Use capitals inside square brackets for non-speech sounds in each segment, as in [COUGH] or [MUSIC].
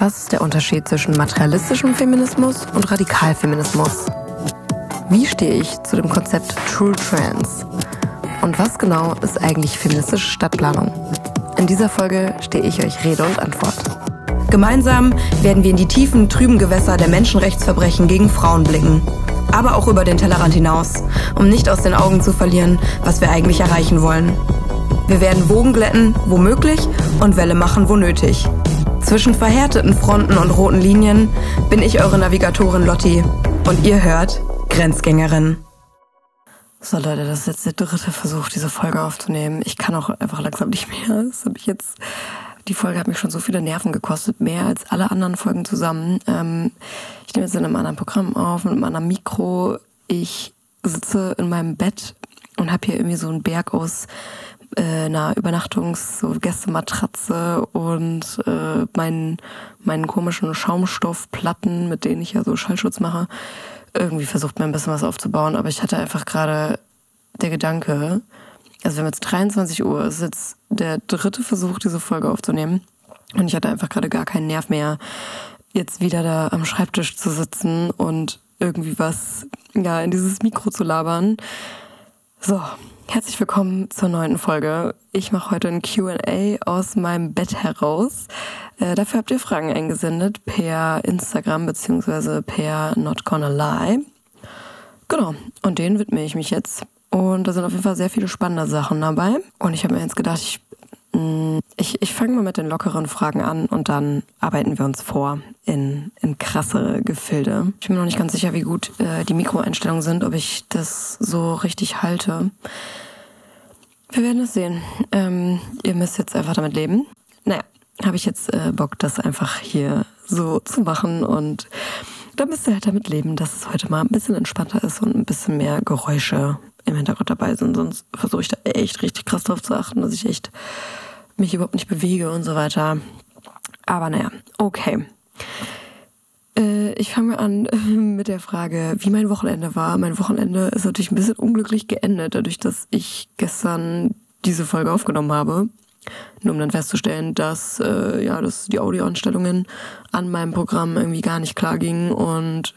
Was ist der Unterschied zwischen materialistischem Feminismus und Radikalfeminismus? Wie stehe ich zu dem Konzept True Trans? Und was genau ist eigentlich feministische Stadtplanung? In dieser Folge stehe ich euch Rede und Antwort. Gemeinsam werden wir in die tiefen, trüben Gewässer der Menschenrechtsverbrechen gegen Frauen blicken. Aber auch über den Tellerrand hinaus, um nicht aus den Augen zu verlieren, was wir eigentlich erreichen wollen. Wir werden Wogen glätten, wo möglich, und Welle machen, wo nötig. Zwischen verhärteten Fronten und roten Linien bin ich eure Navigatorin Lotti. Und ihr hört Grenzgängerin. So Leute, das ist jetzt der dritte Versuch, diese Folge aufzunehmen. Ich kann auch einfach langsam nicht mehr. Das habe ich jetzt die Folge hat mich schon so viele Nerven gekostet, mehr als alle anderen Folgen zusammen. Ähm, ich nehme jetzt in einem anderen Programm auf, mit einem anderen Mikro. Ich sitze in meinem Bett und habe hier irgendwie so einen Berg aus äh, einer Übernachtungs-, so Gästematratze und äh, meinen, meinen komischen Schaumstoffplatten, mit denen ich ja so Schallschutz mache. Irgendwie versucht mir ein bisschen was aufzubauen, aber ich hatte einfach gerade der Gedanke, also wir haben jetzt 23 Uhr, es ist jetzt der dritte Versuch, diese Folge aufzunehmen. Und ich hatte einfach gerade gar keinen Nerv mehr, jetzt wieder da am Schreibtisch zu sitzen und irgendwie was ja, in dieses Mikro zu labern. So, herzlich willkommen zur neunten Folge. Ich mache heute ein QA aus meinem Bett heraus. Äh, dafür habt ihr Fragen eingesendet per Instagram beziehungsweise per Not Gonna Lie. Genau, und denen widme ich mich jetzt. Und da sind auf jeden Fall sehr viele spannende Sachen dabei. Und ich habe mir jetzt gedacht, ich, ich, ich fange mal mit den lockeren Fragen an und dann arbeiten wir uns vor in, in krassere Gefilde. Ich bin mir noch nicht ganz sicher, wie gut äh, die Mikroeinstellungen sind, ob ich das so richtig halte. Wir werden es sehen. Ähm, ihr müsst jetzt einfach damit leben. Naja, habe ich jetzt äh, Bock, das einfach hier so zu machen und da müsst ihr halt damit leben, dass es heute mal ein bisschen entspannter ist und ein bisschen mehr Geräusche im Hintergrund dabei sind. Sonst versuche ich da echt richtig krass drauf zu achten, dass ich echt mich überhaupt nicht bewege und so weiter. Aber naja, okay. Äh, ich fange an [LAUGHS] mit der Frage, wie mein Wochenende war. Mein Wochenende ist natürlich ein bisschen unglücklich geendet, dadurch, dass ich gestern diese Folge aufgenommen habe. Nur um dann festzustellen, dass, äh, ja, dass die Audioanstellungen an meinem Programm irgendwie gar nicht klar gingen und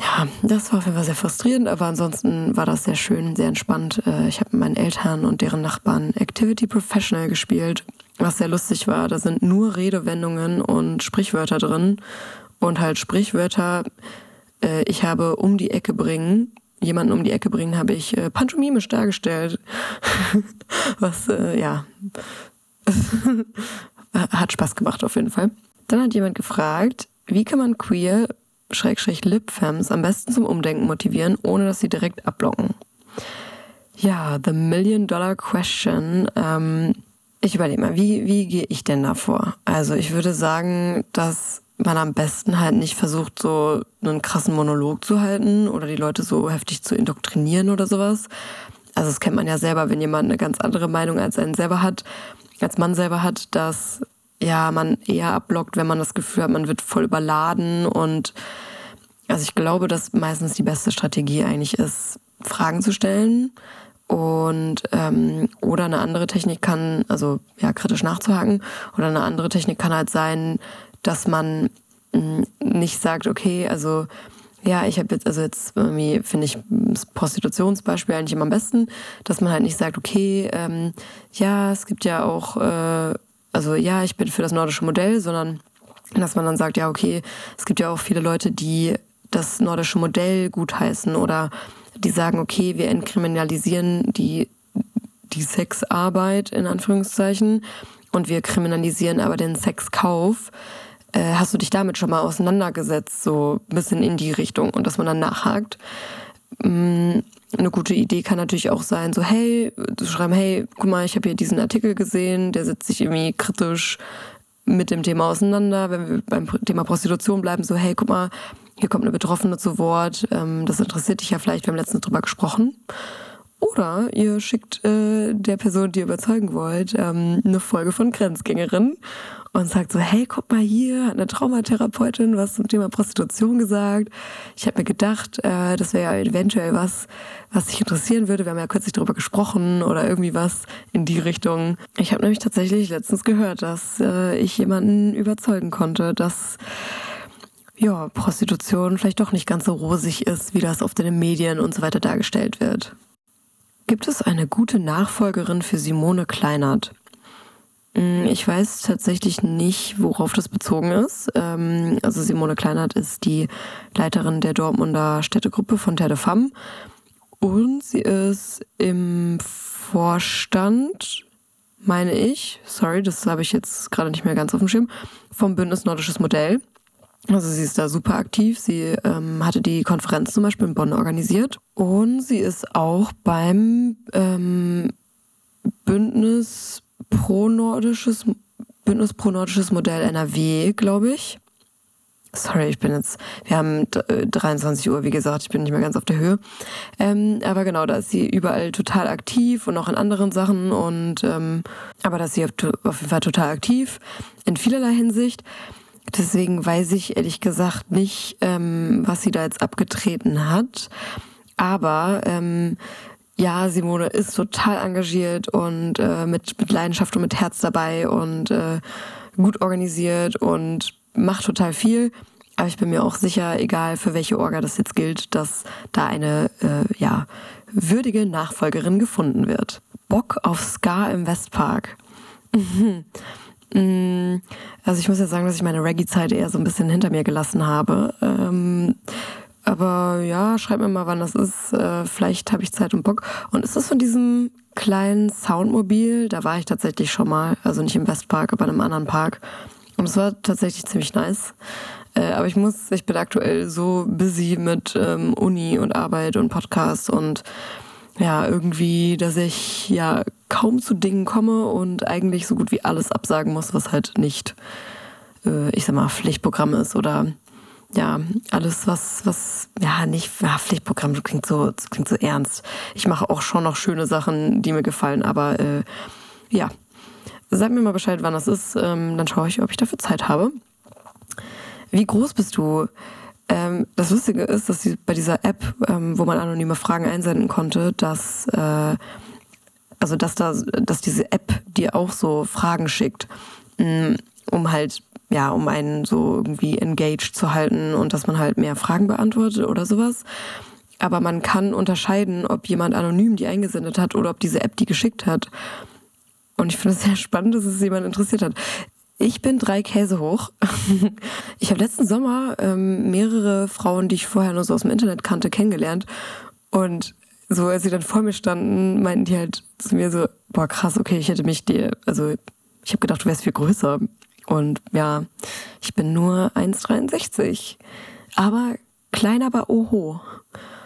ja, das war auf jeden Fall sehr frustrierend, aber ansonsten war das sehr schön, sehr entspannt. Äh, ich habe mit meinen Eltern und deren Nachbarn Activity Professional gespielt, was sehr lustig war. Da sind nur Redewendungen und Sprichwörter drin und halt Sprichwörter. Äh, ich habe um die Ecke bringen, jemanden um die Ecke bringen, habe ich äh, pantomimisch dargestellt. [LAUGHS] was, ja, [LAUGHS] hat Spaß gemacht auf jeden Fall. Dann hat jemand gefragt, wie kann man queer Schrägstrich Lipfems am besten zum Umdenken motivieren, ohne dass sie direkt abblocken? Ja, the million dollar question. Ähm, ich überlege mal, wie, wie gehe ich denn da vor? Also ich würde sagen, dass man am besten halt nicht versucht, so einen krassen Monolog zu halten oder die Leute so heftig zu indoktrinieren oder sowas. Also das kennt man ja selber, wenn jemand eine ganz andere Meinung als einen selber hat, als man selber hat, dass ja, man eher abblockt, wenn man das Gefühl hat, man wird voll überladen. Und also ich glaube, dass meistens die beste Strategie eigentlich ist, Fragen zu stellen. Und ähm, oder eine andere Technik kann, also ja, kritisch nachzuhaken, oder eine andere Technik kann halt sein, dass man mm, nicht sagt, okay, also ja, ich habe jetzt, also jetzt irgendwie finde ich das Prostitutionsbeispiel eigentlich immer am besten, dass man halt nicht sagt, okay, ähm, ja, es gibt ja auch äh, also ja, ich bin für das nordische Modell, sondern dass man dann sagt, ja, okay, es gibt ja auch viele Leute, die das nordische Modell gutheißen oder die sagen, okay, wir entkriminalisieren die, die Sexarbeit in Anführungszeichen und wir kriminalisieren aber den Sexkauf. Äh, hast du dich damit schon mal auseinandergesetzt, so ein bisschen in die Richtung und dass man dann nachhakt? Mm, eine gute Idee kann natürlich auch sein, so hey, zu schreiben, hey, guck mal, ich habe hier diesen Artikel gesehen, der setzt sich irgendwie kritisch mit dem Thema auseinander. Wenn wir beim Thema Prostitution bleiben, so hey, guck mal, hier kommt eine Betroffene zu Wort, ähm, das interessiert dich ja vielleicht, wir haben letztens drüber gesprochen. Oder ihr schickt äh, der Person, die ihr überzeugen wollt, ähm, eine Folge von Grenzgängerin und sagt so, hey, guck mal hier, hat eine Traumatherapeutin was zum Thema Prostitution gesagt. Ich habe mir gedacht, äh, das wäre ja eventuell was, was dich interessieren würde. Wir haben ja kürzlich darüber gesprochen oder irgendwie was in die Richtung. Ich habe nämlich tatsächlich letztens gehört, dass äh, ich jemanden überzeugen konnte, dass ja, Prostitution vielleicht doch nicht ganz so rosig ist, wie das oft in den Medien und so weiter dargestellt wird. Gibt es eine gute Nachfolgerin für Simone Kleinert? Mm, ich weiß tatsächlich nicht, worauf das bezogen ist. Ähm, also Simone Kleinert ist die Leiterin der Dortmunder Städtegruppe von Terre de Femme und sie ist im Vorstand, meine ich, sorry, das habe ich jetzt gerade nicht mehr ganz auf dem Schirm, vom Bündnis Nordisches Modell. Also sie ist da super aktiv. Sie ähm, hatte die Konferenz zum Beispiel in Bonn organisiert und sie ist auch beim ähm, Bündnis pro-nordisches, Bündnis pro-nordisches Modell NRW, glaube ich. Sorry, ich bin jetzt, wir haben 23 äh, Uhr, wie gesagt, ich bin nicht mehr ganz auf der Höhe. Ähm, aber genau, da ist sie überall total aktiv und auch in anderen Sachen und ähm, aber da ist sie auf jeden Fall total aktiv in vielerlei Hinsicht. Deswegen weiß ich ehrlich gesagt nicht, ähm, was sie da jetzt abgetreten hat. Aber ähm, ja, Simone ist total engagiert und äh, mit, mit Leidenschaft und mit Herz dabei und äh, gut organisiert und macht total viel. Aber ich bin mir auch sicher, egal für welche Orga das jetzt gilt, dass da eine äh, ja, würdige Nachfolgerin gefunden wird. Bock auf Ska im Westpark. [LAUGHS] Mm, also ich muss ja sagen, dass ich meine Reggae-Zeit eher so ein bisschen hinter mir gelassen habe. Ähm, aber ja, schreib mir mal, wann das ist. Äh, vielleicht habe ich Zeit und Bock. Und ist das von diesem kleinen Soundmobil? Da war ich tatsächlich schon mal. Also nicht im Westpark, aber in einem anderen Park. Und es war tatsächlich ziemlich nice. Äh, aber ich muss, ich bin aktuell so busy mit ähm, Uni und Arbeit und Podcast und ja, irgendwie, dass ich ja kaum zu Dingen komme und eigentlich so gut wie alles absagen muss, was halt nicht, äh, ich sag mal, Pflichtprogramm ist oder ja, alles, was, was, ja, nicht, ja, Pflichtprogramm das klingt so, das klingt so ernst. Ich mache auch schon noch schöne Sachen, die mir gefallen, aber äh, ja. Sag mir mal Bescheid, wann das ist, ähm, dann schaue ich, ob ich dafür Zeit habe. Wie groß bist du? Ähm, das Lustige ist, dass bei dieser App, ähm, wo man anonyme Fragen einsenden konnte, dass äh, also dass da, dass diese App dir auch so Fragen schickt, mm, um halt ja, um einen so irgendwie engaged zu halten und dass man halt mehr Fragen beantwortet oder sowas. Aber man kann unterscheiden, ob jemand anonym die eingesendet hat oder ob diese App die geschickt hat. Und ich finde es sehr spannend, dass es jemand interessiert hat. Ich bin drei Käse hoch. [LAUGHS] Ich habe letzten Sommer ähm, mehrere Frauen, die ich vorher nur so aus dem Internet kannte, kennengelernt. Und so, als sie dann vor mir standen, meinten die halt zu mir so, boah, krass, okay, ich hätte mich dir, also ich habe gedacht, du wärst viel größer. Und ja, ich bin nur 1,63. Aber klein, aber oho.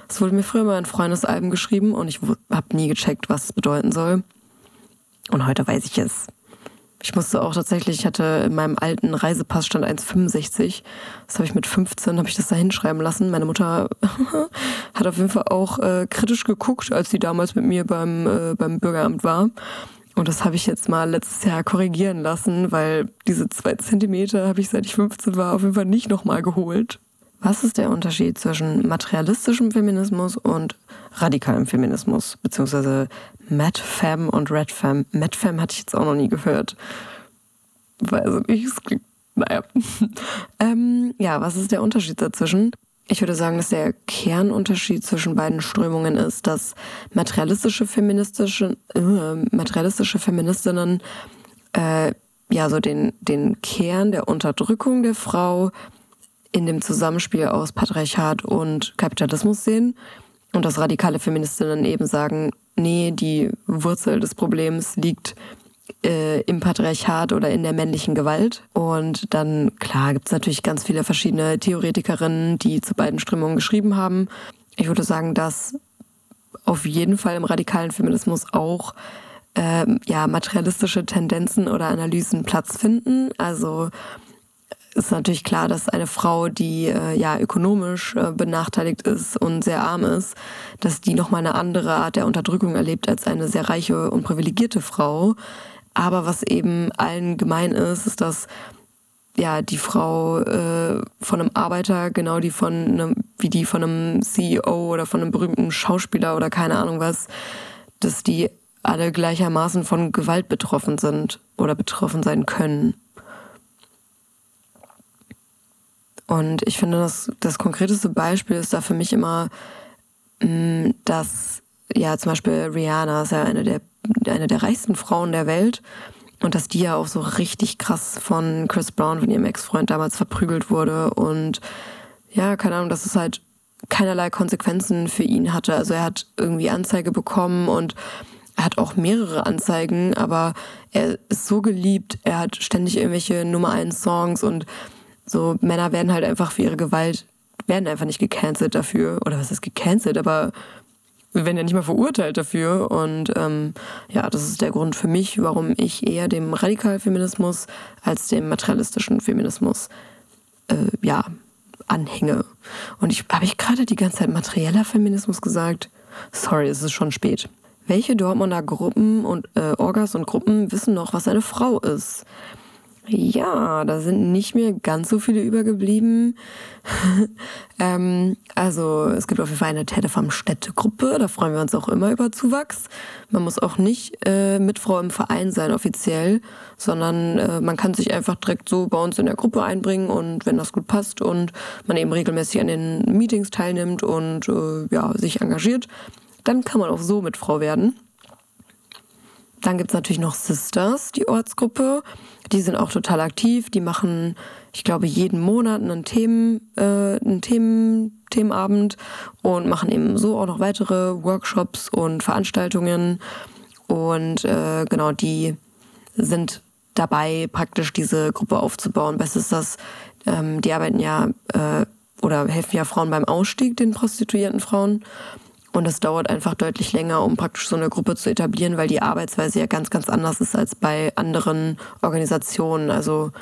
Es wurde mir früher mal in Freundesalben geschrieben und ich habe nie gecheckt, was es bedeuten soll. Und heute weiß ich es. Ich musste auch tatsächlich, ich hatte in meinem alten Reisepass stand 1,65. Das habe ich mit 15, habe ich das da hinschreiben lassen. Meine Mutter [LAUGHS] hat auf jeden Fall auch äh, kritisch geguckt, als sie damals mit mir beim, äh, beim Bürgeramt war. Und das habe ich jetzt mal letztes Jahr korrigieren lassen, weil diese zwei Zentimeter habe ich seit ich 15 war auf jeden Fall nicht nochmal geholt. Was ist der Unterschied zwischen materialistischem Feminismus und radikalem Feminismus? Beziehungsweise MadFem und RedFem. MadFem hatte ich jetzt auch noch nie gehört. Weiß nicht, es klingt, naja. [LAUGHS] ähm, ja, was ist der Unterschied dazwischen? Ich würde sagen, dass der Kernunterschied zwischen beiden Strömungen ist, dass materialistische feministische, äh, materialistische Feministinnen äh, ja so den, den Kern der Unterdrückung der Frau in dem Zusammenspiel aus Patriarchat und Kapitalismus sehen und dass radikale Feministinnen eben sagen, nee, die Wurzel des Problems liegt äh, im Patriarchat oder in der männlichen Gewalt. Und dann, klar, gibt es natürlich ganz viele verschiedene Theoretikerinnen, die zu beiden Strömungen geschrieben haben. Ich würde sagen, dass auf jeden Fall im radikalen Feminismus auch äh, ja, materialistische Tendenzen oder Analysen Platz finden. Also ist natürlich klar, dass eine Frau, die äh, ja ökonomisch äh, benachteiligt ist und sehr arm ist, dass die nochmal eine andere Art der Unterdrückung erlebt als eine sehr reiche und privilegierte Frau. Aber was eben allen gemein ist, ist, dass ja die Frau äh, von einem Arbeiter genau die von einem, wie die von einem CEO oder von einem berühmten Schauspieler oder keine Ahnung was, dass die alle gleichermaßen von Gewalt betroffen sind oder betroffen sein können. Und ich finde, das, das konkreteste Beispiel ist da für mich immer, mm, dass ja zum Beispiel Rihanna ist ja eine der, eine der reichsten Frauen der Welt und dass die ja auch so richtig krass von Chris Brown, von ihrem Ex-Freund damals verprügelt wurde und ja, keine Ahnung, dass es halt keinerlei Konsequenzen für ihn hatte. Also er hat irgendwie Anzeige bekommen und er hat auch mehrere Anzeigen, aber er ist so geliebt, er hat ständig irgendwelche Nummer 1 Songs und so Männer werden halt einfach für ihre Gewalt, werden einfach nicht gecancelt dafür. Oder was ist gecancelt, aber werden ja nicht mal verurteilt dafür. Und ähm, ja, das ist der Grund für mich, warum ich eher dem Radikalfeminismus als dem materialistischen Feminismus äh, ja, anhänge. Und ich habe ich gerade die ganze Zeit materieller Feminismus gesagt? Sorry, es ist schon spät. Welche Dortmunder Gruppen und äh, Orgas und Gruppen wissen noch, was eine Frau ist? Ja, da sind nicht mehr ganz so viele übergeblieben. [LAUGHS] ähm, also es gibt auf jeden Fall eine Telefarm Städtegruppe, da freuen wir uns auch immer über Zuwachs. Man muss auch nicht äh, Mitfrau im Verein sein offiziell, sondern äh, man kann sich einfach direkt so bei uns in der Gruppe einbringen und wenn das gut passt und man eben regelmäßig an den Meetings teilnimmt und äh, ja, sich engagiert, dann kann man auch so Mitfrau werden. Dann gibt's natürlich noch Sisters, die Ortsgruppe. Die sind auch total aktiv. Die machen, ich glaube, jeden Monat einen, Themen, äh, einen Themen, Themenabend und machen eben so auch noch weitere Workshops und Veranstaltungen. Und äh, genau, die sind dabei, praktisch diese Gruppe aufzubauen. Bestes ist das, ähm, die arbeiten ja äh, oder helfen ja Frauen beim Ausstieg, den prostituierten Frauen. Und es dauert einfach deutlich länger, um praktisch so eine Gruppe zu etablieren, weil die Arbeitsweise ja ganz, ganz anders ist als bei anderen Organisationen. Also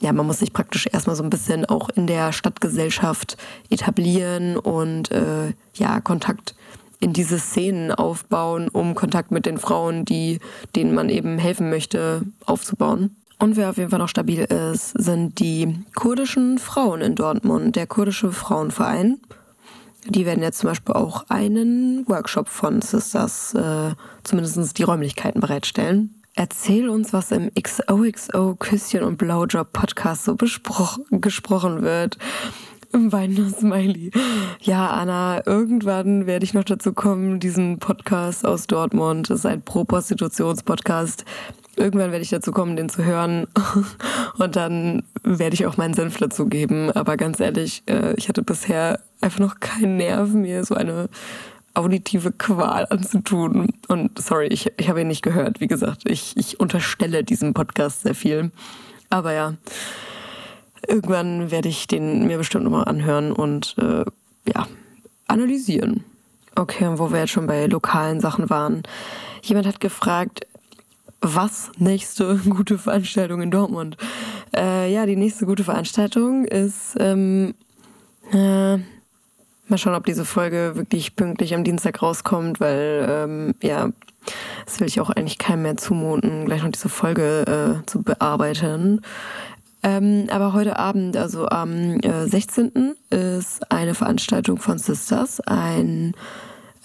ja, man muss sich praktisch erstmal so ein bisschen auch in der Stadtgesellschaft etablieren und äh, ja, Kontakt in diese Szenen aufbauen, um Kontakt mit den Frauen, die, denen man eben helfen möchte, aufzubauen. Und wer auf jeden Fall noch stabil ist, sind die kurdischen Frauen in Dortmund, der kurdische Frauenverein. Die werden jetzt zum Beispiel auch einen Workshop von Sisters, äh, zumindest die Räumlichkeiten bereitstellen. Erzähl uns, was im XOXO Küsschen und Blowjob Podcast so gesprochen wird. Im weinender Smiley. Ja, Anna, irgendwann werde ich noch dazu kommen, diesen Podcast aus Dortmund, das ist ein Pro-Prostitutions-Podcast, irgendwann werde ich dazu kommen, den zu hören. [LAUGHS] Und dann werde ich auch meinen Senf dazu geben. Aber ganz ehrlich, äh, ich hatte bisher einfach noch keinen Nerv, mir so eine auditive Qual anzutun. Und sorry, ich, ich habe ihn nicht gehört. Wie gesagt, ich, ich unterstelle diesem Podcast sehr viel. Aber ja, irgendwann werde ich den mir bestimmt nochmal anhören und äh, ja, analysieren. Okay, und wo wir jetzt schon bei lokalen Sachen waren. Jemand hat gefragt, was nächste gute Veranstaltung in Dortmund? Äh, ja, die nächste gute Veranstaltung ist, ähm, äh, mal schauen, ob diese Folge wirklich pünktlich am Dienstag rauskommt, weil, ähm, ja, das will ich auch eigentlich keinem mehr zumuten, gleich noch diese Folge äh, zu bearbeiten. Ähm, aber heute Abend, also am äh, 16. ist eine Veranstaltung von Sisters, ein,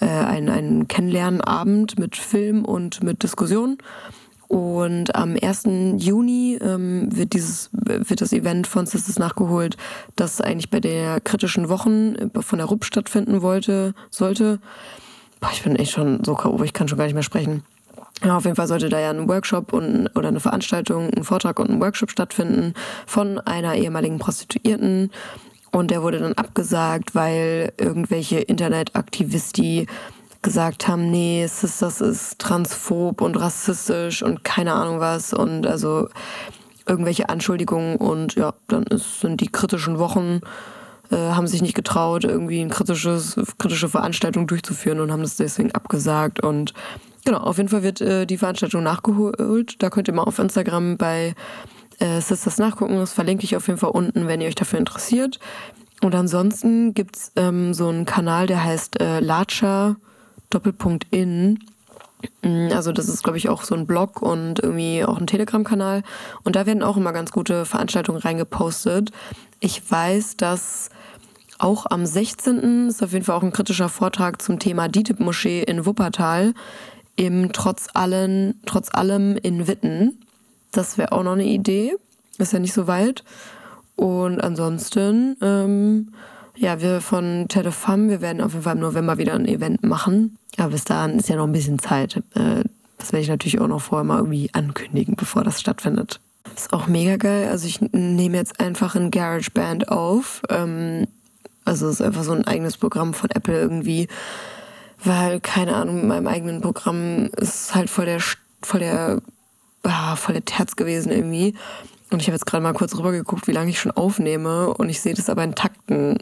äh, ein, ein Kennenlernabend mit Film und mit Diskussion. Und am 1. Juni ähm, wird, dieses, wird das Event von Sisters nachgeholt, das eigentlich bei der kritischen Wochen äh, von der RUP stattfinden wollte, sollte. Boah, ich bin echt schon so K.O., ich kann schon gar nicht mehr sprechen. Ja, auf jeden Fall sollte da ja ein Workshop und, oder eine Veranstaltung, ein Vortrag und ein Workshop stattfinden von einer ehemaligen Prostituierten. Und der wurde dann abgesagt, weil irgendwelche Internetaktivisti gesagt haben, nee, Sisters ist transphob und rassistisch und keine Ahnung was und also irgendwelche Anschuldigungen und ja, dann ist, sind die kritischen Wochen, äh, haben sich nicht getraut, irgendwie eine kritische Veranstaltung durchzuführen und haben das deswegen abgesagt und genau, auf jeden Fall wird äh, die Veranstaltung nachgeholt. Da könnt ihr mal auf Instagram bei äh, Sisters nachgucken. Das verlinke ich auf jeden Fall unten, wenn ihr euch dafür interessiert. Und ansonsten gibt's ähm, so einen Kanal, der heißt äh, Lacha Doppelpunkt in. Mm, also das ist, glaube ich, auch so ein Blog und irgendwie auch ein Telegram-Kanal. Und da werden auch immer ganz gute Veranstaltungen reingepostet. Ich weiß, dass auch am 16. ist auf jeden Fall auch ein kritischer Vortrag zum Thema DITIB-Moschee in Wuppertal im Trotz, allen, Trotz allem in Witten. Das wäre auch noch eine Idee. Ist ja nicht so weit. Und ansonsten, ähm, ja, wir von Telefam, wir werden auf jeden Fall im November wieder ein Event machen. Aber bis dahin ist ja noch ein bisschen Zeit. Äh, das werde ich natürlich auch noch vorher mal irgendwie ankündigen, bevor das stattfindet. Ist auch mega geil. Also ich nehme jetzt einfach ein GarageBand auf. Ähm, also es ist einfach so ein eigenes Programm von Apple irgendwie. Weil, keine Ahnung, mit meinem eigenen Programm ist halt voll der, voll der, ah, voll der Terz gewesen irgendwie. Und ich habe jetzt gerade mal kurz rübergeguckt, wie lange ich schon aufnehme. Und ich sehe das aber in Takten.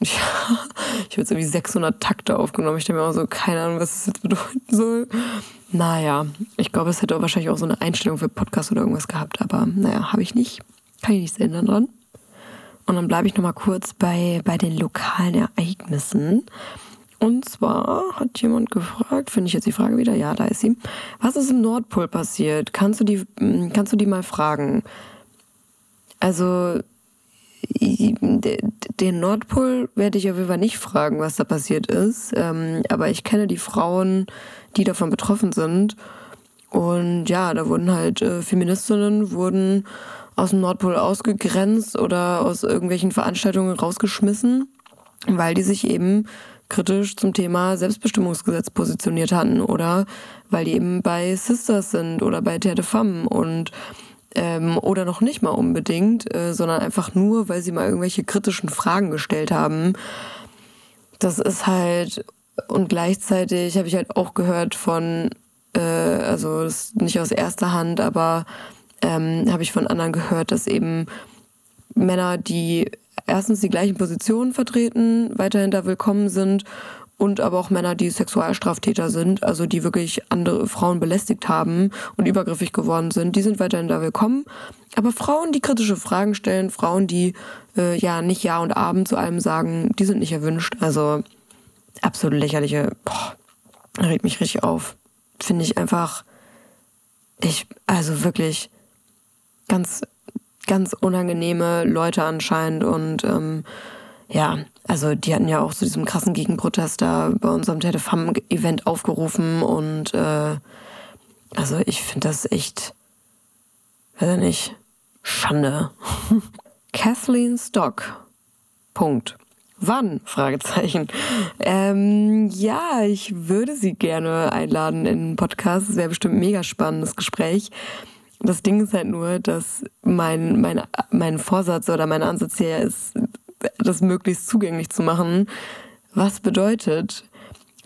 [LAUGHS] Ja, ich habe jetzt irgendwie 600 Takte aufgenommen. Ich denke mir auch so, keine Ahnung, was das jetzt bedeuten soll. Naja, ich glaube, es hätte wahrscheinlich auch so eine Einstellung für Podcast oder irgendwas gehabt. Aber naja, habe ich nicht. Kann ich nichts ändern dran. Und dann bleibe ich nochmal kurz bei, bei den lokalen Ereignissen. Und zwar hat jemand gefragt, finde ich jetzt die Frage wieder, ja, da ist sie. Was ist im Nordpol passiert? Kannst du die, kannst du die mal fragen? Also, den Nordpol werde ich auf jeden Fall nicht fragen, was da passiert ist. Ähm, aber ich kenne die Frauen, die davon betroffen sind. Und ja, da wurden halt äh, Feministinnen wurden aus dem Nordpol ausgegrenzt oder aus irgendwelchen Veranstaltungen rausgeschmissen, weil die sich eben kritisch zum Thema Selbstbestimmungsgesetz positioniert hatten oder weil die eben bei Sisters sind oder bei Terre de Femme und ähm, oder noch nicht mal unbedingt, äh, sondern einfach nur, weil sie mal irgendwelche kritischen Fragen gestellt haben. Das ist halt und gleichzeitig habe ich halt auch gehört von, äh, also das nicht aus erster Hand, aber ähm, habe ich von anderen gehört, dass eben Männer, die erstens die gleichen Positionen vertreten, weiterhin da willkommen sind und aber auch Männer, die Sexualstraftäter sind, also die wirklich andere Frauen belästigt haben und übergriffig geworden sind, die sind weiterhin da willkommen. Aber Frauen, die kritische Fragen stellen, Frauen, die äh, ja nicht Ja und Abend zu allem sagen, die sind nicht erwünscht. Also absolut lächerliche, boah, regt mich richtig auf. Finde ich einfach, ich, also wirklich ganz ganz unangenehme Leute anscheinend und ähm, ja, also die hatten ja auch zu diesem krassen Gegenprotest da bei unserem Telefam-Event aufgerufen und äh, also ich finde das echt, weiß ich nicht, Schande. [LAUGHS] Kathleen Stock. Punkt. Wann? Fragezeichen. Ähm, ja, ich würde sie gerne einladen in einen Podcast. Das wäre bestimmt ein mega spannendes Gespräch. Das Ding ist halt nur, dass mein, mein, mein Vorsatz oder mein Ansatz hier ist, das möglichst zugänglich zu machen. Was bedeutet,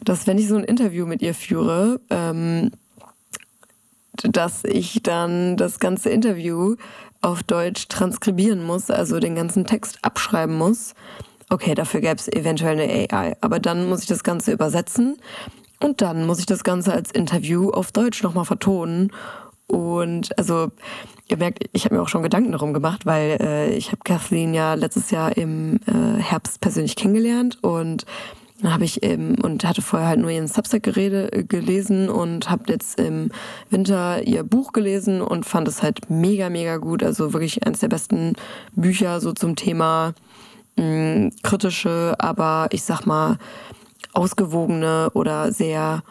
dass wenn ich so ein Interview mit ihr führe, ähm, dass ich dann das ganze Interview auf Deutsch transkribieren muss, also den ganzen Text abschreiben muss. Okay, dafür gäbe es eventuell eine AI, aber dann muss ich das Ganze übersetzen und dann muss ich das Ganze als Interview auf Deutsch nochmal vertonen und also ihr merkt, ich habe mir auch schon Gedanken darum gemacht, weil äh, ich habe Kathleen ja letztes Jahr im äh, Herbst persönlich kennengelernt und dann habe ich eben und hatte vorher halt nur ihren Substack gerede, gelesen und habe jetzt im Winter ihr Buch gelesen und fand es halt mega mega gut, also wirklich eines der besten Bücher so zum Thema mh, mm, kritische, aber ich sag mal ausgewogene oder sehr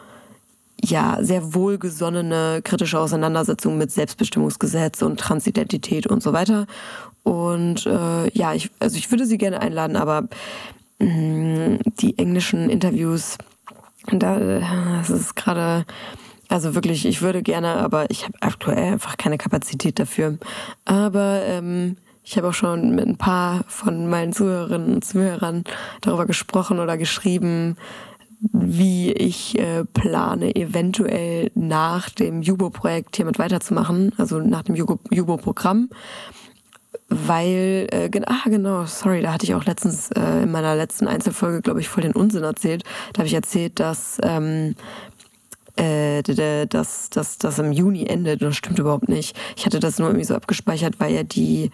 ja, sehr wohlgesonnene kritische Auseinandersetzung mit Selbstbestimmungsgesetz und Transidentität und so weiter. Und äh, ja, ich, also ich würde sie gerne einladen, aber mh, mm, die englischen Interviews, da das ist gerade, also wirklich, ich würde gerne, aber ich habe aktuell einfach keine Kapazität dafür. Aber ähm, ich habe auch schon mit ein paar von meinen Zuhörerinnen und Zuhörern darüber gesprochen oder geschrieben, wie ich äh, plane, eventuell nach dem Jubo-Projekt hiermit weiterzumachen, also nach dem Jubo-Programm. Weil, äh, ah genau, sorry, da hatte ich auch letztens äh, in meiner letzten Einzelfolge, glaube ich, voll den Unsinn erzählt. Da habe ich erzählt, dass ähm, äh, dass das im Juni endet. Das stimmt überhaupt nicht. Ich hatte das nur irgendwie so abgespeichert, weil ja die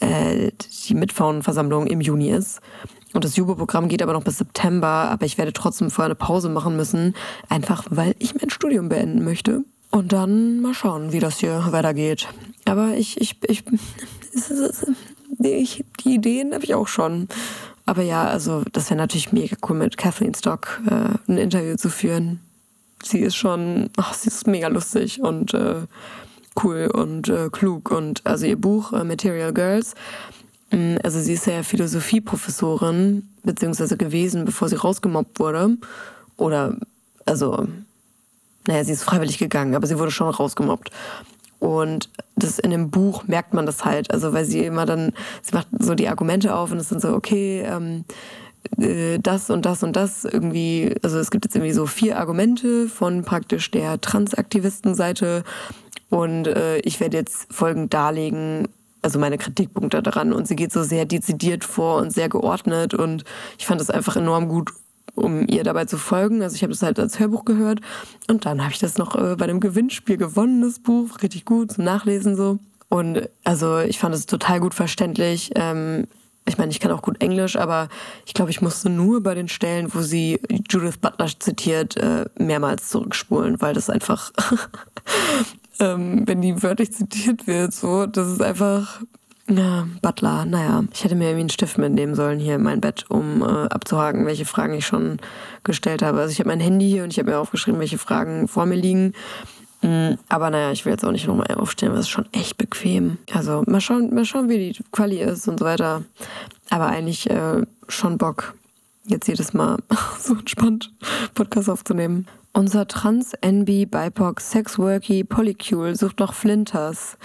äh, die Mitfrauenversammlung im Juni ist. Und das Jubo-Programm geht aber noch bis September, aber ich werde trotzdem vorher eine Pause machen müssen, einfach weil ich mein Studium beenden möchte. Und dann mal schauen, wie das hier weitergeht. Aber ich, ich, ich, ich die Ideen habe ich auch schon. Aber ja, also das wäre natürlich mega cool, mit Kathleen Stock äh, ein Interview zu führen. Sie ist schon, ach, sie ist mega lustig und äh, cool und äh, klug. Und also ihr Buch äh, Material Girls Mm, also sie ist ja Philosophieprofessorin, beziehungsweise gewesen, bevor sie rausgemobbt wurde. Oder, also, naja, sie ist freiwillig gegangen, aber sie wurde schon rausgemobbt. Und das in dem Buch merkt man das halt, also weil sie immer dann, sie macht so die Argumente auf und es sind so, okay, ähm, äh, das und das und das irgendwie, also es gibt jetzt irgendwie so vier Argumente von praktisch der Transaktivistenseite und äh, ich werde jetzt folgend darlegen, also meine Kritikpunkte daran. Und sie geht so sehr dezidiert vor und sehr geordnet. Und ich fand es einfach enorm gut, um ihr dabei zu folgen. Also ich habe das halt als Hörbuch gehört. Und dann habe ich das noch äh, bei einem Gewinnspiel gewonnen, das Buch. Richtig gut zum Nachlesen so. Und also ich fand es total gut verständlich. Ähm, ich meine, ich kann auch gut Englisch, aber ich glaube, ich musste nur bei den Stellen, wo sie Judith Butler zitiert, äh, mehrmals zurückspulen, weil das einfach [LAUGHS] ähm, wenn die wörtlich zitiert wird, so, das ist einfach, ja, Butler, naja. Ich hätte mir irgendwie einen Stift mitnehmen sollen hier in mein Bett, um äh, abzuhaken, welche Fragen ich schon gestellt habe. Also ich habe mein Handy hier und ich habe mir aufgeschrieben, welche Fragen vor mir liegen. Mhm, aber naja, ich will jetzt auch nicht nochmal aufstehen, weil es ist schon echt bequem. Also mal schauen, mal schauen, wie die Quali ist und so weiter. Aber eigentlich äh, schon Bock, jetzt jedes Mal [LAUGHS] so entspannt Podcast aufzunehmen. Unser Trans-NB BIPOC Sexworky Polycule sucht noch Flinters.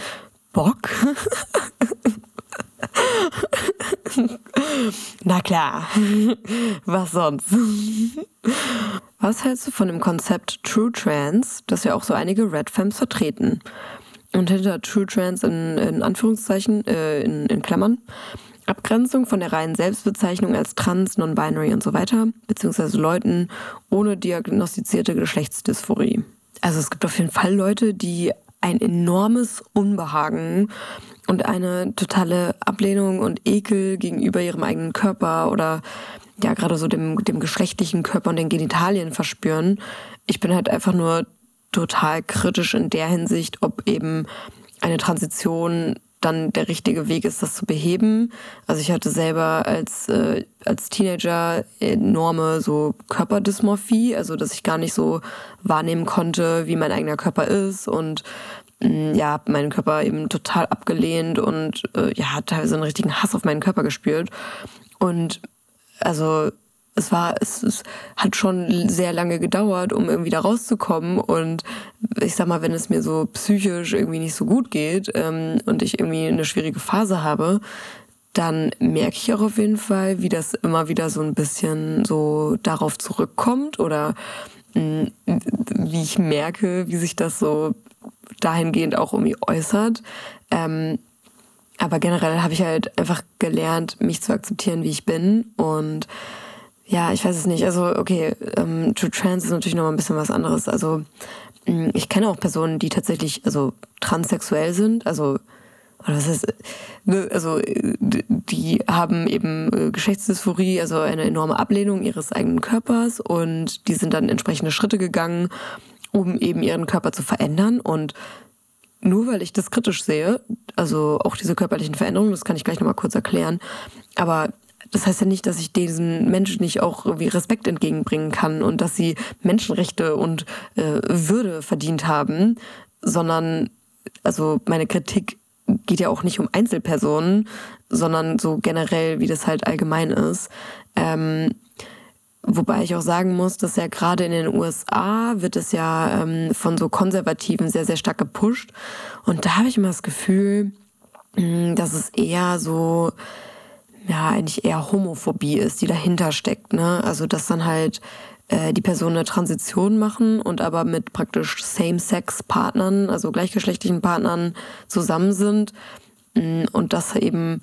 Bock? [LAUGHS] Na klar. Was sonst? Was hältst du von dem Konzept True Trans, das ja auch so einige Red Femmes vertreten? Und hinter True Trans in, in Anführungszeichen, äh, in, in Klammern, Abgrenzung von der reinen Selbstbezeichnung als trans, non-binary und so weiter, beziehungsweise Leuten ohne diagnostizierte Geschlechtsdysphorie. Also es gibt auf jeden Fall Leute, die ein enormes Unbehagen und eine totale Ablehnung und Ekel gegenüber ihrem eigenen Körper oder ja gerade so dem, dem geschlechtlichen Körper und den Genitalien verspüren. Ich bin halt einfach nur total kritisch in der Hinsicht, ob eben eine Transition dann der richtige Weg ist, das zu beheben. Also ich hatte selber als, äh, als Teenager enorme so Körperdysmorphie, also dass ich gar nicht so wahrnehmen konnte, wie mein eigener Körper ist und mm, ja, habe meinen Körper eben total abgelehnt und äh, ja, teilweise einen richtigen Hass auf meinen Körper gespürt. Und also es war, es, es hat schon sehr lange gedauert, um irgendwie da rauszukommen. Und ich sag mal, wenn es mir so psychisch irgendwie nicht so gut geht ähm, und ich irgendwie eine schwierige Phase habe, dann merke ich auch auf jeden Fall, wie das immer wieder so ein bisschen so darauf zurückkommt oder mh, mm, wie ich merke, wie sich das so dahingehend auch irgendwie äußert. Ähm, aber generell habe ich halt einfach gelernt, mich zu akzeptieren, wie ich bin und ja, ich weiß es nicht. Also, okay, ähm, True Trans ist natürlich nochmal ein bisschen was anderes. Also, mm, ich kenne auch Personen, die tatsächlich, also transsexuell sind, also oder was heißt, ne, also die haben eben äh, Geschlechtsdysphorie, also eine enorme Ablehnung ihres eigenen Körpers und die sind dann entsprechende Schritte gegangen, um eben ihren Körper zu verändern und nur weil ich das kritisch sehe, also auch diese körperlichen Veränderungen, das kann ich gleich nochmal kurz erklären, aber das heißt ja nicht, dass ich diesen Menschen nicht auch irgendwie Respekt entgegenbringen kann und dass sie Menschenrechte und äh, Würde verdient haben, sondern also meine Kritik geht ja auch nicht um Einzelpersonen, sondern so generell, wie das halt allgemein ist. Ähm, wobei ich auch sagen muss, dass ja gerade in den USA wird es ja ähm, von so Konservativen sehr, sehr stark gepusht. Und da habe ich immer das Gefühl, mh, dass es eher so ja eigentlich eher Homophobie ist, die dahinter steckt. Ne? Also dass dann halt äh, die Personen eine Transition machen und aber mit praktisch Same-Sex-Partnern, also gleichgeschlechtlichen Partnern zusammen sind mm, und das eben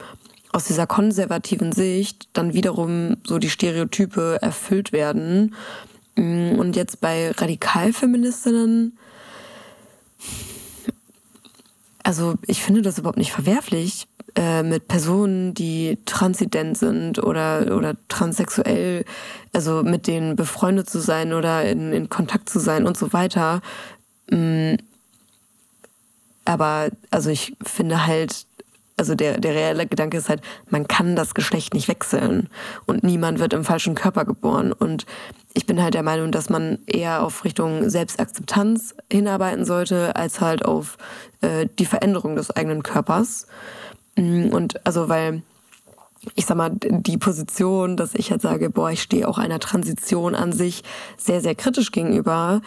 aus dieser konservativen Sicht dann wiederum so die Stereotype erfüllt werden. Mm, und jetzt bei Radikalfeministinnen, also ich finde das überhaupt nicht verwerflich, äh, mit Personen, die transident sind oder, oder transsexuell, also mit denen befreundet zu sein oder in, in Kontakt zu sein und so weiter. Mm. Aber also ich finde halt, also der, der reelle Gedanke ist halt, man kann das Geschlecht nicht wechseln und niemand wird im falschen Körper geboren. Und ich bin halt der Meinung, dass man eher auf Richtung Selbstakzeptanz hinarbeiten sollte, als halt auf äh, die Veränderung des eigenen Körpers. Mm, und also, weil ich sag mal, die Position, dass ich halt sage, boah, ich stehe auch einer Transition an sich sehr, sehr kritisch gegenüber,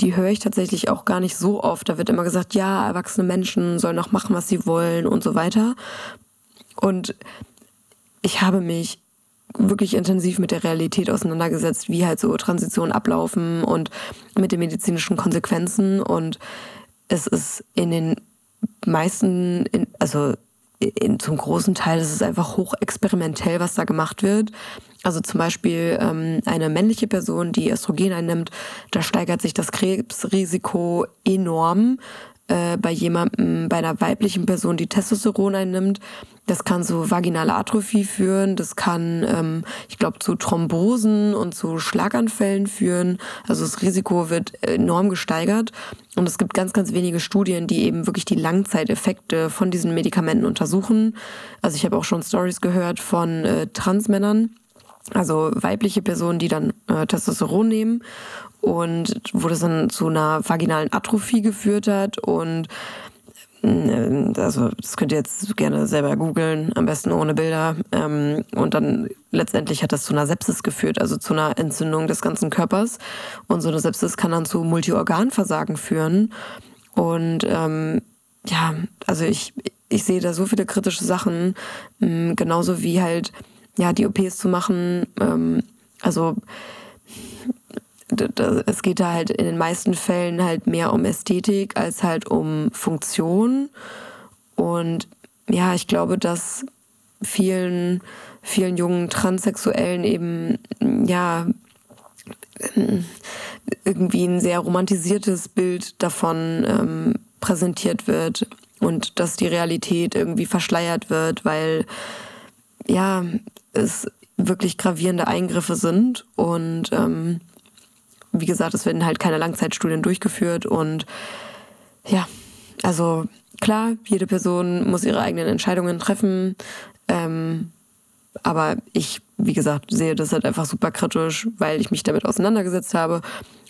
die höre ich tatsächlich auch gar nicht so oft. Da wird immer gesagt, ja, erwachsene Menschen sollen auch machen, was sie wollen und so weiter. Und ich habe mich wirklich intensiv mit der Realität auseinandergesetzt, wie halt so Transitionen ablaufen und mit den medizinischen Konsequenzen. Und es ist in den meisten, in, also in, zum großen Teil ist es einfach hochexperimentell, was da gemacht wird. Also zum Beispiel ähm, eine männliche Person, die Östrogen einnimmt, da steigert sich das Krebsrisiko enorm äh, bei jemandem, bei einer weiblichen Person, die Testosteron einnimmt. Das kann zu vaginale Atrophie führen, das kann, ähm, ich glaube, zu Thrombosen und zu Schlaganfällen führen. Also das Risiko wird enorm gesteigert. Und es gibt ganz, ganz wenige Studien, die eben wirklich die Langzeiteffekte von diesen Medikamenten untersuchen. Also ich habe auch schon Stories gehört von äh, Transmännern, also weibliche Personen, die dann äh, Testosteron nehmen und wo das dann zu einer vaginalen Atrophie geführt hat und äh, also das könnt ihr jetzt gerne selber googeln, am besten ohne Bilder. Ähm, und dann letztendlich hat das zu einer Sepsis geführt, also zu einer Entzündung des ganzen Körpers. Und so eine Sepsis kann dann zu Multiorganversagen führen. Und ähm, ja, also ich, ich sehe da so viele kritische Sachen, ähm, genauso wie halt ja die OPs zu machen. Ähm, also es geht da halt in den meisten Fällen halt mehr um Ästhetik als halt um Funktion. Und ja, ich glaube, dass vielen, vielen jungen Transsexuellen eben, ja, irgendwie ein sehr romantisiertes Bild davon ähm, präsentiert wird und dass die Realität irgendwie verschleiert wird, weil ja, es wirklich gravierende Eingriffe sind und ähm, wie gesagt, es werden halt keine Langzeitstudien durchgeführt und ja, also klar, jede Person muss ihre eigenen Entscheidungen treffen, ähm, aber ich, wie gesagt, sehe das halt einfach super kritisch, weil ich mich damit auseinandergesetzt habe.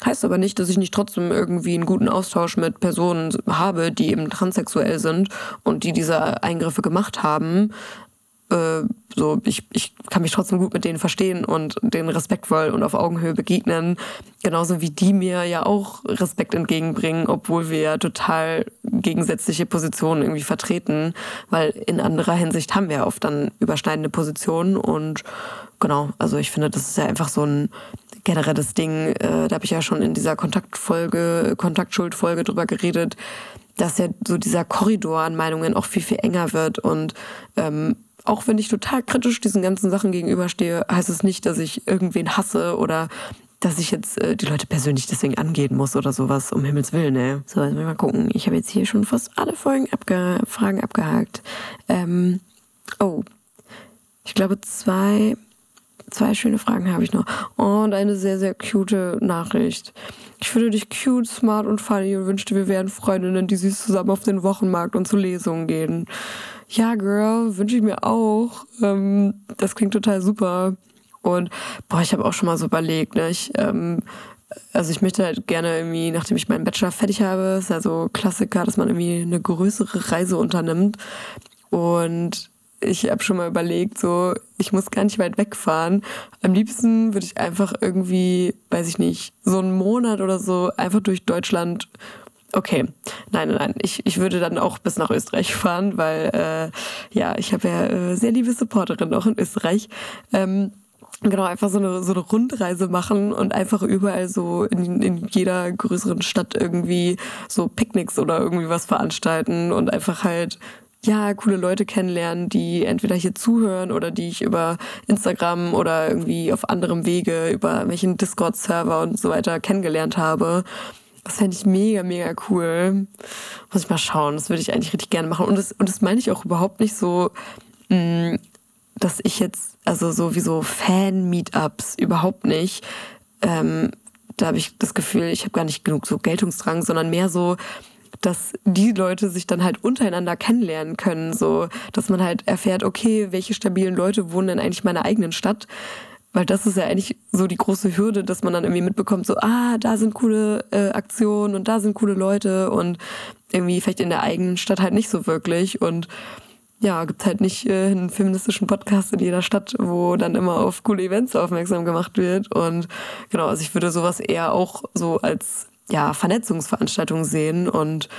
Heißt aber nicht, dass ich nicht trotzdem irgendwie einen guten Austausch mit Personen habe, die eben transsexuell sind und die diese Eingriffe gemacht haben. Äh, so, ich, ich kann mich trotzdem gut mit denen verstehen und denen respektvoll und auf Augenhöhe begegnen. Genauso wie die mir ja auch Respekt entgegenbringen, obwohl wir ja total gegensätzliche Positionen irgendwie vertreten, weil in anderer Hinsicht haben wir oft dann überschneidende Positionen und genau, also ich finde, das ist ja einfach so ein generelles Ding, äh, da habe ich ja schon in dieser Kontaktfolge, Kontaktschuldfolge drüber geredet, dass ja so dieser Korridor an Meinungen auch viel, viel enger wird und ähm, auch wenn ich total kritisch diesen ganzen Sachen gegenüberstehe, heißt es nicht, dass ich irgendwen hasse oder dass ich jetzt äh, die Leute persönlich deswegen angehen muss oder sowas, um Himmels Willen, ey. So, jetzt mal gucken. Ich habe jetzt hier schon fast alle Folgen abge Fragen abgehakt. Ähm, oh, ich glaube, zwei, zwei schöne Fragen habe ich noch. Und eine sehr, sehr cute Nachricht. Ich finde dich cute, smart und funny und wünschte, wir wären Freundinnen, die süß zusammen auf den Wochenmarkt und zu Lesungen gehen ja, Girl, wünsche ich mir auch. Ähm, das klingt total super. Und boah, ich habe auch schon mal so überlegt, ne? Ich, ähm, also ich möchte halt gerne irgendwie, nachdem ich meinen Bachelor fertig habe, ist ja so Klassiker, dass man irgendwie eine größere Reise unternimmt. Und ich habe schon mal überlegt, so, ich muss gar nicht weit wegfahren. Am liebsten würde ich einfach irgendwie, weiß ich nicht, so einen Monat oder so einfach durch Deutschland Okay, nein, nein, ich, ich würde dann auch bis nach Österreich fahren, weil äh, ja, ich habe ja äh, sehr liebe Supporterin auch in Österreich. Ähm, genau, einfach so eine, so eine Rundreise machen und einfach überall so in, in jeder größeren Stadt irgendwie so Picknicks oder irgendwie was veranstalten und einfach halt ja, coole Leute kennenlernen, die entweder hier zuhören oder die ich über Instagram oder irgendwie auf anderem Wege, über welchen Discord-Server und so weiter kennengelernt habe Das fände ich mega, mega cool. Muss ich mal schauen. Das würde ich eigentlich richtig gerne machen. Und das, und das meine ich auch überhaupt nicht so, mm, dass ich jetzt, also so wie so Fan-Meetups, überhaupt nicht. Ähm, da habe ich das Gefühl, ich habe gar nicht genug so Geltungsdrang, sondern mehr so, dass die Leute sich dann halt untereinander kennenlernen können, so dass man halt erfährt, okay, welche stabilen Leute wohnen denn eigentlich in meiner eigenen Stadt? Weil das ist ja eigentlich so die große Hürde, dass man dann irgendwie mitbekommt, so, ah, da sind coole äh, Aktionen und da sind coole Leute und irgendwie vielleicht in der eigenen Stadt halt nicht so wirklich. Und ja, gibt halt nicht äh, einen feministischen Podcast in jeder Stadt, wo dann immer auf coole Events aufmerksam gemacht wird. Und genau, also ich würde sowas eher auch so als ja, Vernetzungsveranstaltung sehen und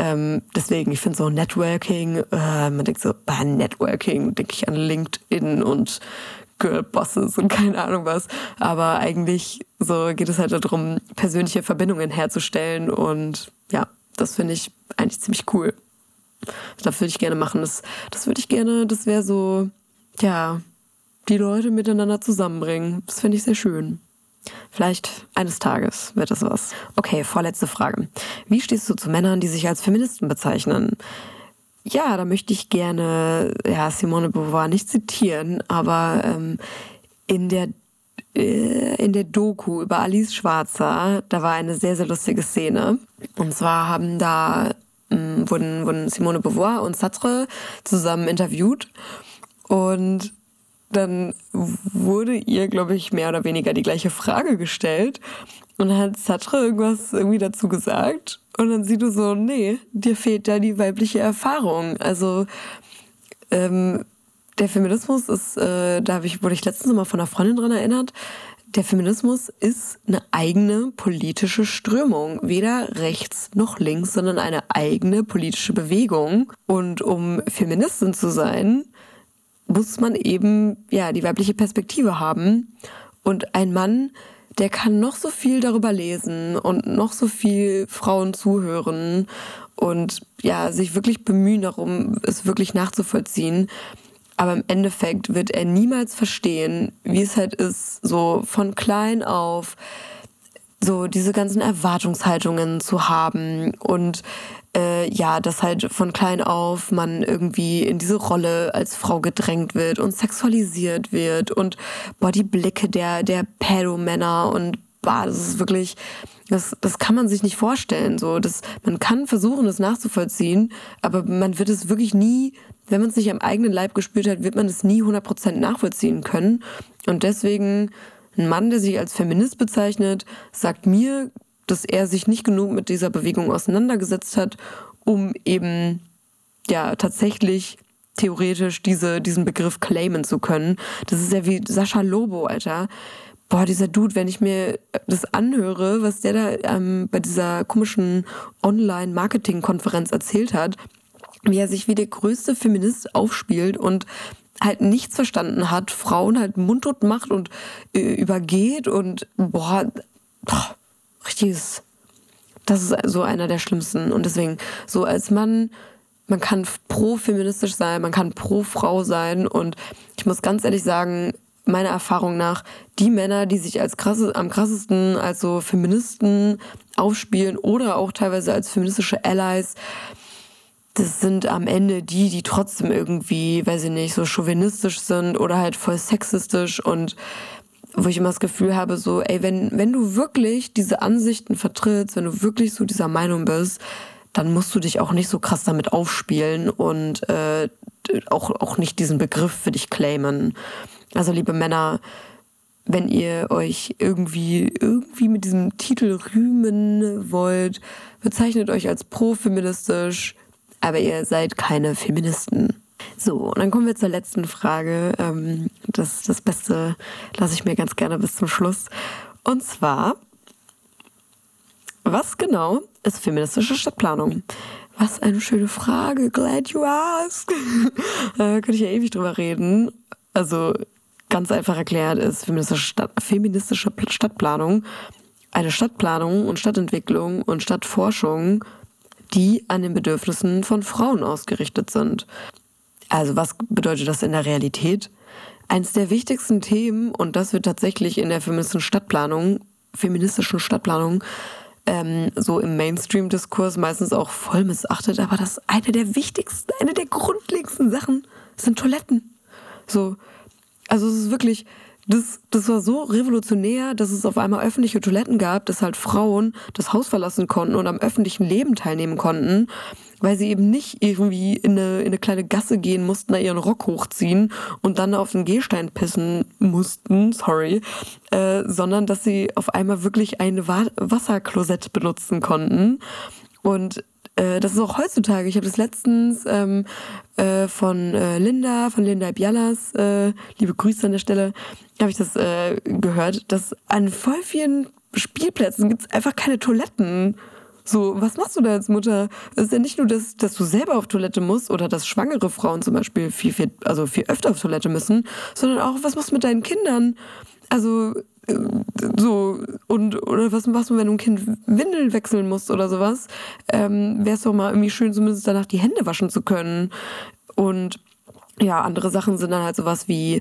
ähm, deswegen, ich finde so Networking, äh, man denkt so, bei Networking denke ich an LinkedIn und Girlbosses und keine Ahnung was. Aber eigentlich so geht es halt darum, persönliche Verbindungen herzustellen und ja, das finde ich eigentlich ziemlich cool. Das würde ich gerne machen. Das, das würde ich gerne, das wäre so, ja, die Leute miteinander zusammenbringen. Das finde ich sehr schön. Vielleicht eines Tages wird das was. Okay, vorletzte Frage. Wie stehst du zu Männern, die sich als Feministen bezeichnen? Ja, da möchte ich gerne ja, Simone Beauvoir nicht zitieren, aber ähm, in der äh, in der Doku über Alice Schwarzer, da war eine sehr, sehr lustige Szene. Und zwar haben da ähm, wurden, wurden Simone Beauvoir und Sartre zusammen interviewt. Und dann wurde ihr, glaube ich, mehr oder weniger die gleiche Frage gestellt. Und dann hat Sartre irgendwas irgendwie dazu gesagt. Und dann siehst du so, nee, dir fehlt da die weibliche Erfahrung. Also ähm, der Feminismus ist, äh, da ich, wurde ich letztens mal von einer Freundin dran erinnert, der Feminismus ist eine eigene politische Strömung, weder rechts noch links, sondern eine eigene politische Bewegung. Und um Feministin zu sein, muss man eben ja die weibliche Perspektive haben und ein Mann, der kann noch so viel darüber lesen und noch so viel Frauen zuhören und ja sich wirklich bemühen darum, es wirklich nachzuvollziehen. Aber im Endeffekt wird er niemals verstehen, wie es halt ist, so von klein auf so diese ganzen Erwartungshaltungen zu haben und äh, ja, dass halt von klein auf man irgendwie in diese Rolle als Frau gedrängt wird und sexualisiert wird und boah, die Blicke der, der Pädomänner und boah, das ist wirklich, das, das kann man sich nicht vorstellen. So, das, man kann versuchen, das nachzuvollziehen, aber man wird es wirklich nie, wenn man es nicht am eigenen Leib gespürt hat, wird man es nie 100% nachvollziehen können. Und deswegen, ein Mann, der sich als Feminist bezeichnet, sagt mir dass er sich nicht genug mit dieser Bewegung auseinandergesetzt hat, um eben ja tatsächlich theoretisch diese, diesen Begriff claimen zu können. Das ist ja wie Sascha Lobo, Alter. Boah, dieser Dude, wenn ich mir das anhöre, was der da ähm, bei dieser komischen Online-Marketing-Konferenz erzählt hat, wie er sich wie der größte Feminist aufspielt und halt nichts verstanden hat, Frauen halt mundtot macht und äh, übergeht und boah, boah richtiges, das ist so einer der schlimmsten. Und deswegen, so als Mann, man kann pro-feministisch sein, man kann pro-Frau sein. Und ich muss ganz ehrlich sagen, meiner Erfahrung nach, die Männer, die sich als krasse, am krassesten als so Feministen aufspielen oder auch teilweise als feministische Allies, das sind am Ende die, die trotzdem irgendwie, weiß ich nicht, so chauvinistisch sind oder halt voll sexistisch und wo ich immer das Gefühl habe, so, ey, wenn, wenn du wirklich diese Ansichten vertrittst, wenn du wirklich so dieser Meinung bist, dann musst du dich auch nicht so krass damit aufspielen und äh, auch, auch nicht diesen Begriff für dich claimen. Also, liebe Männer, wenn ihr euch irgendwie, irgendwie mit diesem Titel rühmen wollt, bezeichnet euch als pro-feministisch, aber ihr seid keine Feministen. So, und dann kommen wir zur letzten Frage. Ähm, das, das Beste lasse ich mir ganz gerne bis zum Schluss. Und zwar, was genau ist feministische Stadtplanung? Was eine schöne Frage. Glad you asked. da [LAUGHS] könnte ich ja ewig drüber reden. Also ganz einfach erklärt ist feministische, Stadt, feministische Stadtplanung eine Stadtplanung und Stadtentwicklung und Stadtforschung, die an den Bedürfnissen von Frauen ausgerichtet sind. Also was bedeutet das in der Realität? Eines der wichtigsten Themen, und das wird tatsächlich in der feministischen Stadtplanung, feministischen Stadtplanung ähm, so im Mainstream-Diskurs meistens auch voll missachtet. Aber das eine der wichtigsten, eine der grundlegendsten Sachen sind Toiletten. So, also es ist wirklich, das, das war so revolutionär, dass es auf einmal öffentliche Toiletten gab, dass halt Frauen das Haus verlassen konnten und am öffentlichen Leben teilnehmen konnten, weil sie eben nicht irgendwie in eine, in eine kleine Gasse gehen mussten, da ihren Rock hochziehen und dann auf den Gehstein pissen mussten, sorry, äh, sondern dass sie auf einmal wirklich ein Wasserklosett benutzen konnten. Und äh, das ist auch heutzutage. Ich habe das letztens ähm, äh, von äh, Linda, von Linda Bialas, äh, liebe Grüße an der Stelle, habe ich das äh, gehört, dass an voll vielen Spielplätzen gibt es einfach keine Toiletten. So, was machst du da als Mutter? Es ist ja nicht nur, dass, dass du selber auf Toilette musst oder dass schwangere Frauen zum Beispiel viel, viel, also viel öfter auf Toilette müssen, sondern auch, was machst du mit deinen Kindern? Also, so und oder was machst du, wenn du ein Kind Windeln wechseln musst oder sowas? Ähm, Wäre es doch mal irgendwie schön, zumindest danach die Hände waschen zu können. Und ja, andere Sachen sind dann halt sowas wie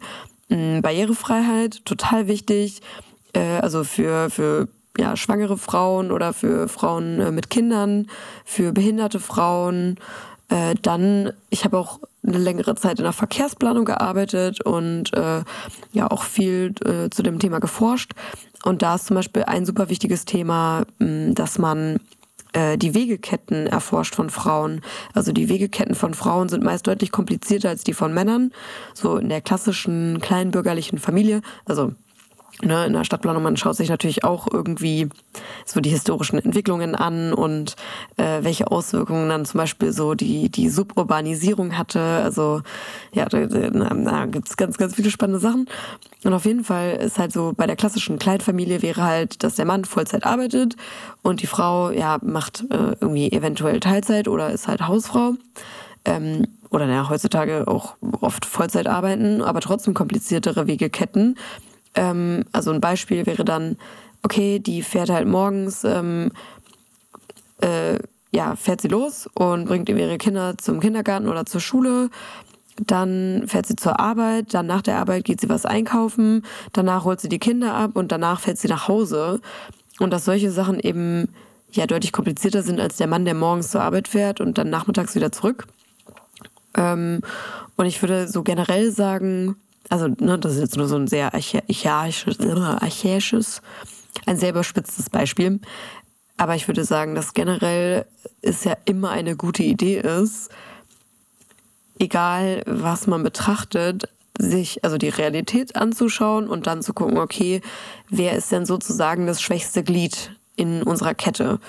mh, hm, Barrierefreiheit, total wichtig. Äh, also für, für ja, schwangere Frauen oder für Frauen äh, mit Kindern, für behinderte Frauen. Äh, dann, ich habe auch eine längere Zeit in der Verkehrsplanung gearbeitet und äh, ja auch viel äh, zu dem Thema geforscht. Und da ist zum Beispiel ein super wichtiges Thema, mh, dass man äh, die Wegeketten erforscht von Frauen. Also die Wegeketten von Frauen sind meist deutlich komplizierter als die von Männern. So in der klassischen kleinbürgerlichen Familie, also Ne, in der Stadtplanung, man schaut sich natürlich auch irgendwie so die historischen Entwicklungen an und äh, welche Auswirkungen dann zum Beispiel so die, die Suburbanisierung hatte. Also ja, da, da, es ganz, ganz viele spannende Sachen. Und auf jeden Fall ist halt so, bei der klassischen Kleinfamilie wäre halt, dass der Mann Vollzeit arbeitet und die Frau ja macht äh, irgendwie eventuell Teilzeit oder ist halt Hausfrau. Ähm, oder naja, heutzutage auch oft Vollzeit arbeiten, aber trotzdem kompliziertere Wegeketten ähm, also ein Beispiel wäre dann, okay, die fährt halt morgens, ähm, äh, ja, fährt sie los und bringt ihre Kinder zum Kindergarten oder zur Schule. Dann fährt sie zur Arbeit, dann nach der Arbeit geht sie was einkaufen, danach holt sie die Kinder ab und danach fährt sie nach Hause. Und dass solche Sachen eben ja deutlich komplizierter sind als der Mann, der morgens zur Arbeit fährt und dann nachmittags wieder zurück. Ähm, und ich würde so generell sagen, also ne, das ist jetzt nur so ein sehr archaisches, archaisches ein sehr überspitztes Beispiel. Aber ich würde sagen, dass generell es ja immer eine gute Idee ist, egal was man betrachtet, sich also die Realität anzuschauen und dann zu gucken, okay, wer ist denn sozusagen das schwächste Glied in unserer Kette?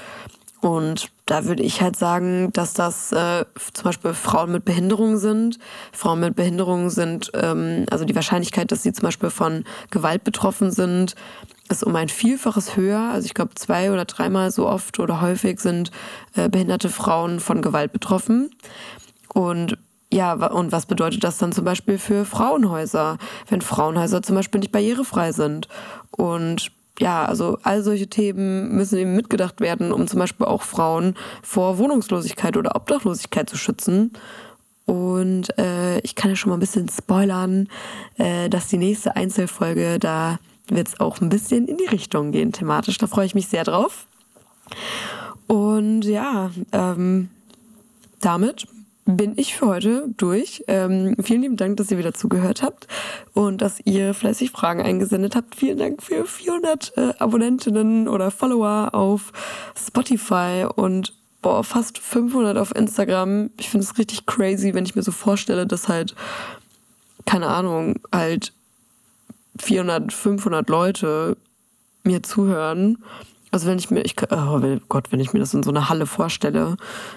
Und da würde ich halt sagen, dass das äh, zum Beispiel Frauen mit Behinderungen sind. Frauen mit Behinderungen sind, ähm, also die Wahrscheinlichkeit, dass sie zum Beispiel von Gewalt betroffen sind, ist um ein Vielfaches höher. Also ich glaube, zwei oder dreimal so oft oder häufig sind äh, behinderte Frauen von Gewalt betroffen. Und ja, und was bedeutet das dann zum Beispiel für Frauenhäuser, wenn Frauenhäuser zum Beispiel nicht barrierefrei sind? Und ja, also all solche Themen müssen eben mitgedacht werden, um zum Beispiel auch Frauen vor Wohnungslosigkeit oder Obdachlosigkeit zu schützen. Und äh, ich kann ja schon mal ein bisschen spoilern, äh, dass die nächste Einzelfolge, da wird es auch ein bisschen in die Richtung gehen thematisch. Da freue ich mich sehr drauf. Und ja, ähm, damit bin ich für heute durch. Ähm, vielen lieben Dank, dass ihr wieder zugehört habt und dass ihr fleißig Fragen eingesendet habt. Vielen Dank für 400 äh, Abonnentinnen oder Follower auf Spotify und boah, fast 500 auf Instagram. Ich finde es richtig crazy, wenn ich mir so vorstelle, dass halt, keine Ahnung, halt 400, 500 Leute mir zuhören. Also wenn ich mir, ich, oh Gott, wenn ich mir das in so einer Halle vorstelle,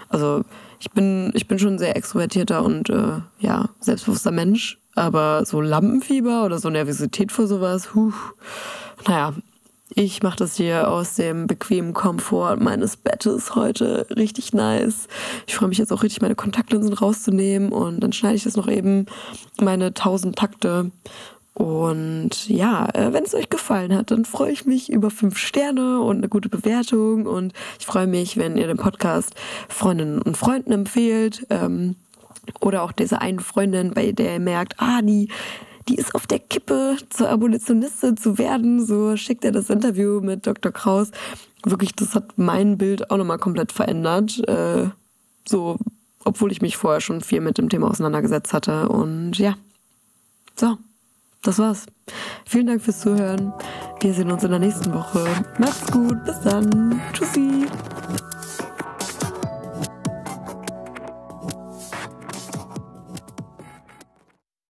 also ich bin, ich bin schon ein sehr extrovertierter und äh, ja, selbstbewusster Mensch. Aber so Lampenfieber oder so Nervosität vor sowas, huh, naja, ich mache das hier aus dem bequemen Komfort meines Bettes heute. Richtig nice. Ich freue mich jetzt auch richtig, meine Kontaktlinsen rauszunehmen. Und dann schneide ich das noch eben meine tausend Takte und ja, äh, wenn es euch gefallen hat, dann freue ich mich über fünf Sterne und eine gute Bewertung. Und ich freue mich, wenn ihr den Podcast Freundinnen und Freunden empfehlt. Ähm, oder auch diese einen Freundin, bei der ihr merkt, ah, die, die ist auf der Kippe zur Abolitionistin zu werden. So schickt er das Interview mit Dr. Kraus wirklich, das hat mein Bild auch nochmal komplett verändert. Äh, so, obwohl ich mich vorher schon viel mit dem Thema auseinandergesetzt hatte. Und ja, so, das war's. Vielen Dank fürs Zuhören. Wir sehen uns in der nächsten Woche. Macht's gut, bis dann. Tschüssi.